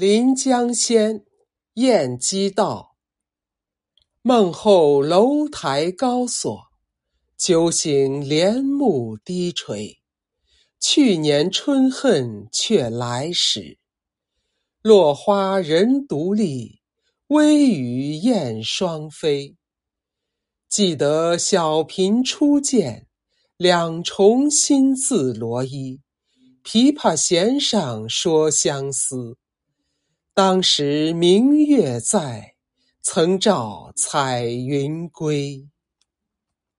临江仙·晏几道。梦后楼台高锁，酒醒帘幕低垂。去年春恨却来时，落花人独立，微雨燕双飞。记得小平初见，两重新字罗衣。琵琶弦上说相思，当时明月在，曾照彩云归。